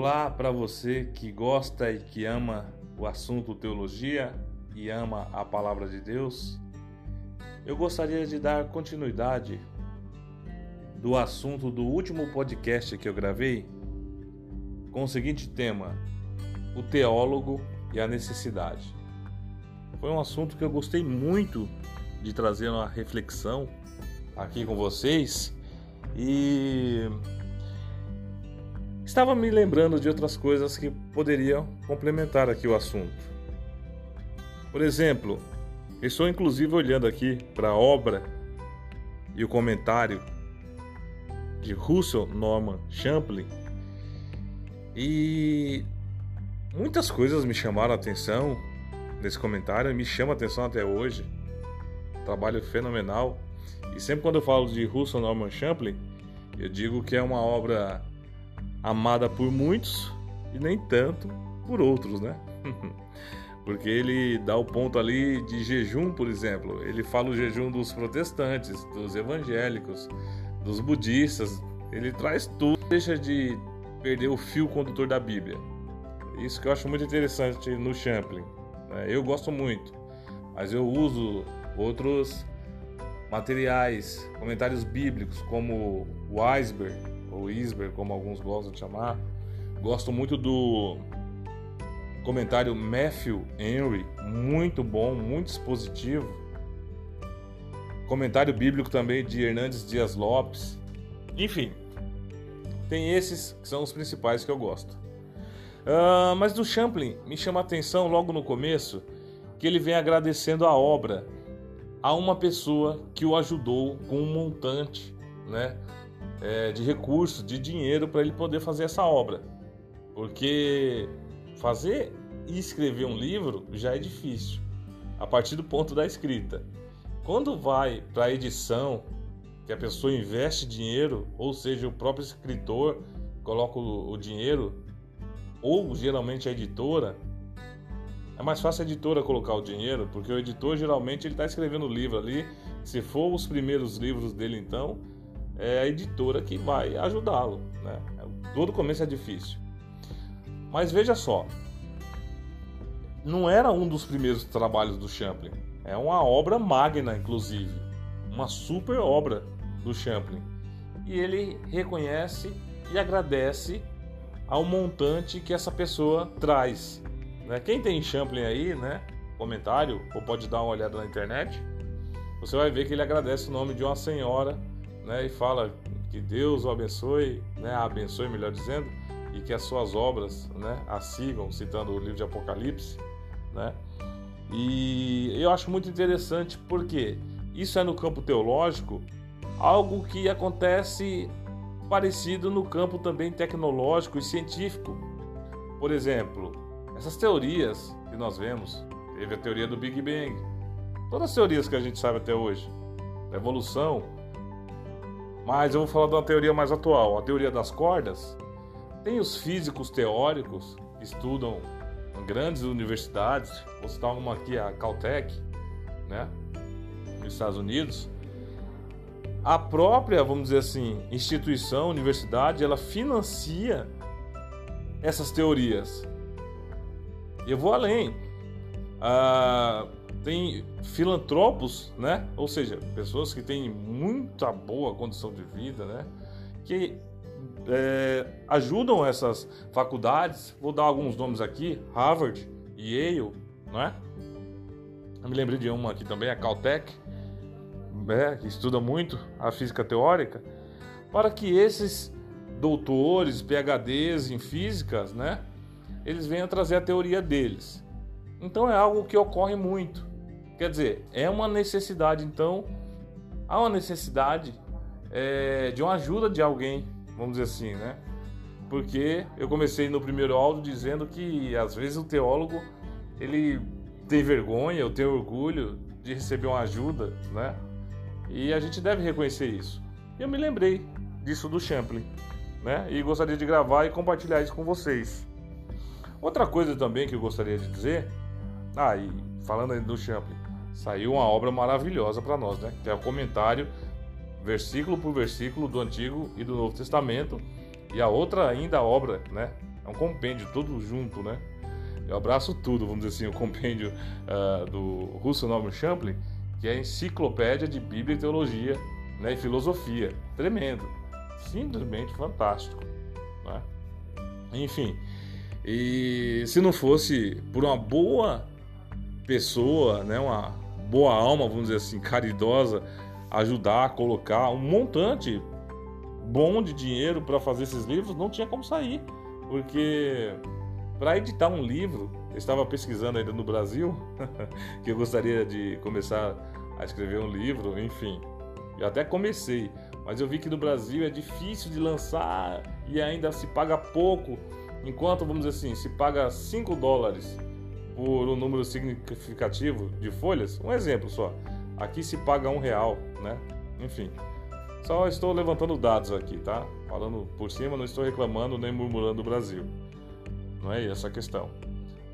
Olá para você que gosta e que ama o assunto teologia e ama a palavra de Deus. Eu gostaria de dar continuidade do assunto do último podcast que eu gravei com o seguinte tema: o teólogo e a necessidade. Foi um assunto que eu gostei muito de trazer uma reflexão aqui com vocês e estava me lembrando de outras coisas que poderiam complementar aqui o assunto. Por exemplo, estou inclusive olhando aqui para a obra e o comentário de Russell Norman Champlin e muitas coisas me chamaram a atenção nesse comentário e me chama a atenção até hoje. Trabalho fenomenal. E sempre quando eu falo de Russell Norman Champlin, eu digo que é uma obra amada por muitos e nem tanto por outros, né? Porque ele dá o ponto ali de jejum, por exemplo. Ele fala o jejum dos protestantes, dos evangélicos, dos budistas. Ele traz tudo, deixa de perder o fio condutor da Bíblia. Isso que eu acho muito interessante no Champlin. Né? Eu gosto muito, mas eu uso outros materiais, comentários bíblicos, como o iceberg, ou iceberg, como alguns gostam de chamar. Gosto muito do comentário Matthew Henry, muito bom, muito expositivo. Comentário bíblico também de Hernandes Dias Lopes. Enfim, tem esses que são os principais que eu gosto. Uh, mas do Champlin me chama a atenção logo no começo que ele vem agradecendo a obra a uma pessoa que o ajudou com um montante né, é, de recursos, de dinheiro para ele poder fazer essa obra. Porque fazer e escrever um livro já é difícil, a partir do ponto da escrita. Quando vai para a edição, que a pessoa investe dinheiro, ou seja, o próprio escritor coloca o, o dinheiro, ou geralmente a editora, é mais fácil a editora colocar o dinheiro, porque o editor geralmente ele está escrevendo o livro ali. Se for os primeiros livros dele, então é a editora que vai ajudá-lo. Né? Todo começo é difícil. Mas veja só, não era um dos primeiros trabalhos do Champlin. É uma obra magna, inclusive, uma super obra do Champlin. E ele reconhece e agradece ao montante que essa pessoa traz. Né? Quem tem Champlin aí, né? Comentário, ou pode dar uma olhada na internet, você vai ver que ele agradece o nome de uma senhora, né? E fala que Deus o abençoe, né? A abençoe, melhor dizendo, e que as suas obras, né? A sigam, citando o livro de Apocalipse, né? E eu acho muito interessante porque isso é no campo teológico algo que acontece parecido no campo também tecnológico e científico. Por exemplo, essas teorias que nós vemos, teve a teoria do Big Bang, todas as teorias que a gente sabe até hoje, da evolução, mas eu vou falar de uma teoria mais atual, a teoria das cordas. Tem os físicos teóricos que estudam em grandes universidades, vou citar uma aqui, a Caltech, né, nos Estados Unidos, a própria, vamos dizer assim, instituição, universidade, ela financia essas teorias. Eu vou além. Ah, tem filantropos, né? Ou seja, pessoas que têm muita boa condição de vida, né? Que é, ajudam essas faculdades. Vou dar alguns nomes aqui: Harvard, Yale, não é? Eu me lembrei de uma aqui também, a Caltech né, que estuda muito a física teórica, para que esses doutores, PhDs em físicas, né, eles venham trazer a teoria deles. Então é algo que ocorre muito. Quer dizer, é uma necessidade, então, há uma necessidade é, de uma ajuda de alguém, vamos dizer assim, né? Porque eu comecei no primeiro áudio dizendo que às vezes o teólogo ele tem vergonha, eu tenho orgulho de receber uma ajuda, né? E a gente deve reconhecer isso. E eu me lembrei disso do Champlin, né? E gostaria de gravar e compartilhar isso com vocês. Outra coisa também que eu gostaria de dizer, ah, e falando do Champlin, saiu uma obra maravilhosa para nós, né? Que é o comentário versículo por versículo do Antigo e do Novo Testamento, e a outra ainda obra, né? É um compêndio todo junto, né? Eu abraço tudo, vamos dizer assim, o compêndio uh, do Russell Norman Champlin, que é a enciclopédia de Bíblia e Teologia né, e Filosofia. Tremendo. Simplesmente fantástico. Né? Enfim, e se não fosse por uma boa pessoa, né, uma boa alma, vamos dizer assim, caridosa, ajudar a colocar um montante bom de dinheiro para fazer esses livros, não tinha como sair, porque para editar um livro, eu estava pesquisando ainda no Brasil, que eu gostaria de começar a escrever um livro, enfim. Eu até comecei, mas eu vi que no Brasil é difícil de lançar e ainda se paga pouco, enquanto, vamos dizer assim, se paga 5 dólares por um número significativo de folhas. Um exemplo só. Aqui se paga um real, né? Enfim. Só estou levantando dados aqui, tá? Falando por cima, não estou reclamando nem murmurando do Brasil. Não é essa a questão.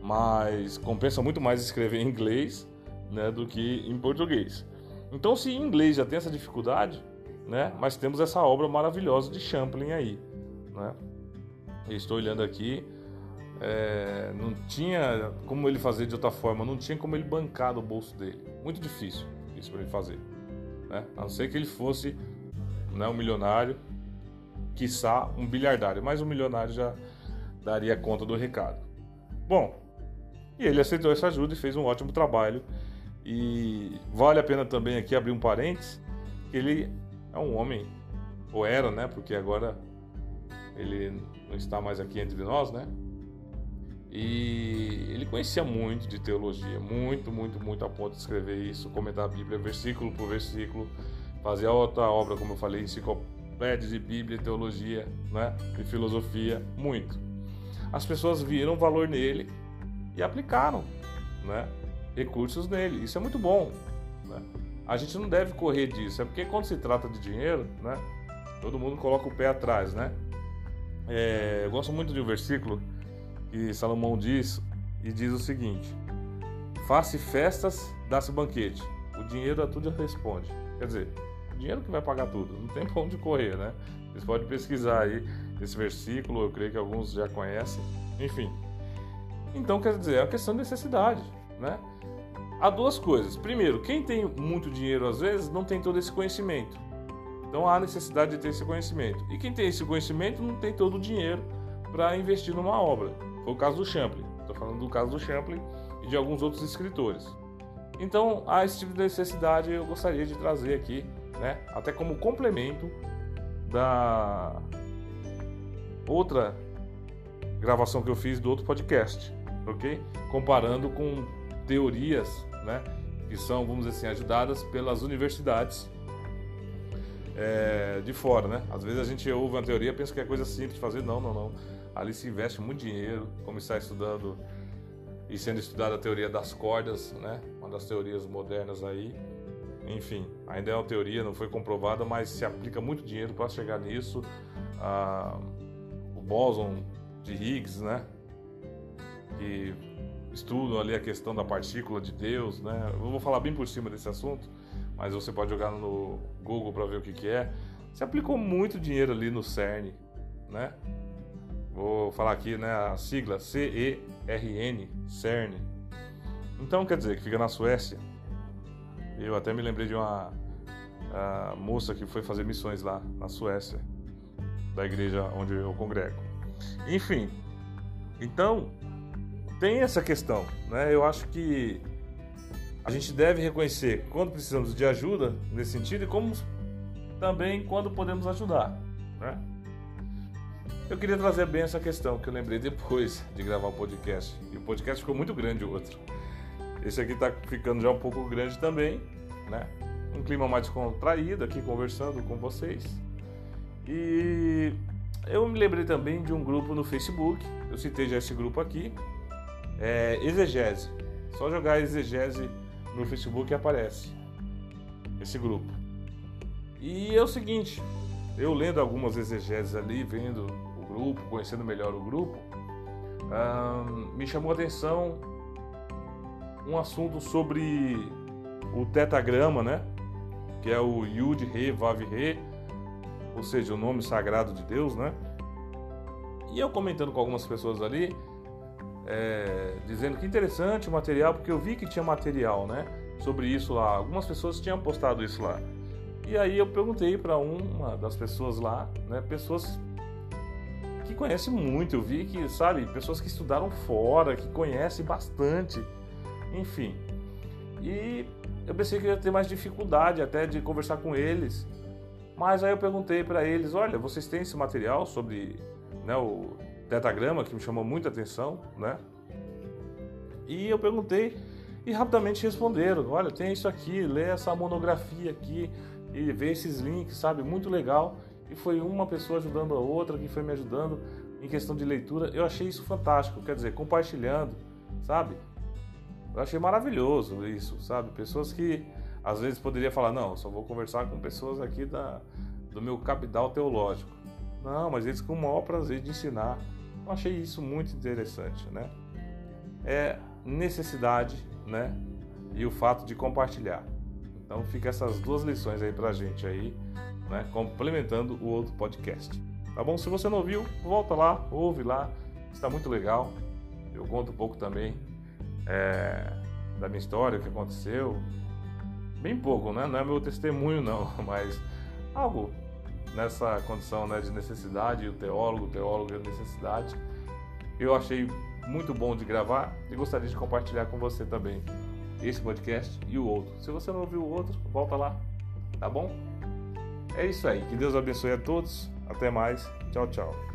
Mas compensa muito mais escrever em inglês né, do que em português. Então, se em inglês já tem essa dificuldade, né, mas temos essa obra maravilhosa de Champlin aí. Né? estou olhando aqui, é, não tinha como ele fazer de outra forma, não tinha como ele bancar do bolso dele. Muito difícil isso para ele fazer. Né? A não ser que ele fosse né, um milionário, quiçá um bilhardário, mas um milionário já daria conta do recado. Bom, e ele aceitou essa ajuda e fez um ótimo trabalho. E vale a pena também aqui abrir um parênteses, ele é um homem, ou era, né? Porque agora ele não está mais aqui entre nós, né? E ele conhecia muito de teologia, muito, muito, muito a ponto de escrever isso, comentar a Bíblia versículo por versículo, fazer outra obra, como eu falei, enciclopédia de Bíblia, teologia, né? E filosofia, muito. As pessoas viram valor nele e aplicaram, né? Recursos nele. Isso é muito bom, né? A gente não deve correr disso, é porque quando se trata de dinheiro, né? Todo mundo coloca o pé atrás, né? É, eu gosto muito de um versículo que Salomão diz e diz o seguinte: Faça festas, dá-se banquete. O dinheiro a tudo responde. Quer dizer, o dinheiro que vai pagar tudo, não tem pra onde correr, né? Vocês podem pesquisar aí esse versículo, eu creio que alguns já conhecem. Enfim. Então, quer dizer, é uma questão de necessidade, né? Há duas coisas. Primeiro, quem tem muito dinheiro às vezes não tem todo esse conhecimento. Então há necessidade de ter esse conhecimento. E quem tem esse conhecimento não tem todo o dinheiro para investir numa obra. Foi o caso do Champlin. Estou falando do caso do Champlin e de alguns outros escritores. Então, há esse tipo de necessidade eu gostaria de trazer aqui, né? Até como complemento da outra gravação que eu fiz do outro podcast, ok? Comparando com teorias, né? Que são, vamos dizer assim, ajudadas pelas universidades é, de fora, né? Às vezes a gente ouve uma teoria pensa que é coisa simples de fazer. Não, não, não. Ali se investe muito dinheiro, como está estudando e sendo estudada a teoria das cordas, né? Uma das teorias modernas aí. Enfim, ainda é uma teoria, não foi comprovada, mas se aplica muito dinheiro para chegar nisso. Ah, o bóson de Higgs, né? Que estudam ali a questão da partícula de Deus, né? Eu vou falar bem por cima desse assunto mas você pode jogar no Google para ver o que, que é. Você aplicou muito dinheiro ali no CERN, né? Vou falar aqui, né, a sigla C-E-R-N, CERN. Então quer dizer que fica na Suécia. Eu até me lembrei de uma moça que foi fazer missões lá na Suécia, da igreja onde eu congrego. Enfim, então tem essa questão, né? Eu acho que a gente deve reconhecer quando precisamos de ajuda nesse sentido e como também quando podemos ajudar. Né? Eu queria trazer bem essa questão que eu lembrei depois de gravar o podcast. E o podcast ficou muito grande o outro. Esse aqui está ficando já um pouco grande também, né? Um clima mais contraído aqui conversando com vocês. E eu me lembrei também de um grupo no Facebook. Eu citei já esse grupo aqui. É Exegese. Só jogar Exegese no Facebook aparece esse grupo. E é o seguinte, eu lendo algumas exegeses ali, vendo grupo, conhecendo melhor o grupo, me chamou a atenção um assunto sobre o tetagrama, né? Que é o Yud Re Vav Re, ou seja, o nome sagrado de Deus, né? E eu comentando com algumas pessoas ali, é, dizendo que interessante o material, porque eu vi que tinha material, né? Sobre isso lá. Algumas pessoas tinham postado isso lá. E aí eu perguntei para uma das pessoas lá, né? Pessoas que conhecem muito, eu vi que, sabe, pessoas que estudaram fora, que conhecem bastante, enfim. E eu pensei que ia ter mais dificuldade até de conversar com eles. Mas aí eu perguntei para eles, olha, vocês têm esse material sobre né, o tetagrama que me chamou muita atenção, né? E eu perguntei e rapidamente responderam, olha, tem isso aqui, lê essa monografia aqui e vê esses links, sabe? Muito legal. E foi uma pessoa ajudando a outra que foi me ajudando em questão de leitura. Eu achei isso fantástico, quer dizer, compartilhando, sabe? Eu achei maravilhoso isso, sabe? Pessoas que às vezes poderia falar, não, só vou conversar com pessoas aqui da, do meu capital teológico. Não, mas eles com o maior prazer de ensinar. Eu achei isso muito interessante, né? É necessidade, né? E o fato de compartilhar. Então fica essas duas lições aí pra gente aí, né? Complementando o outro podcast. Tá bom? Se você não viu, volta lá, ouve lá, está muito legal. Eu conto um pouco também é, da minha história, o que aconteceu. Bem pouco, né? Não é meu testemunho, não, mas algo nessa condição né, de necessidade, o teólogo, o teólogo de necessidade. Eu achei muito bom de gravar e gostaria de compartilhar com você também esse podcast e o outro. Se você não ouviu o outro, volta lá, tá bom? É isso aí. Que Deus abençoe a todos. Até mais. Tchau, tchau.